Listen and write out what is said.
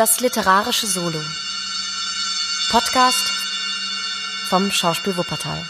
Das literarische Solo. Podcast vom Schauspiel Wuppertal.